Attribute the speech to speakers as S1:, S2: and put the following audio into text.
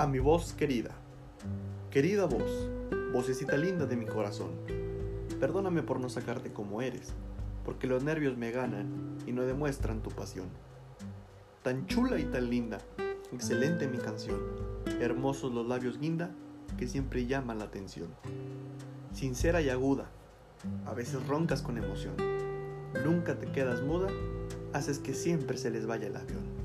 S1: A Mi voz querida, querida voz, vocecita linda de mi corazón, perdóname por no sacarte como eres, porque los nervios me ganan y no demuestran tu pasión. Tan chula y tan linda, excelente mi canción, hermosos los labios guinda que siempre llaman la atención. Sincera y aguda, a veces roncas con emoción, nunca te quedas muda, haces que siempre se les vaya el avión.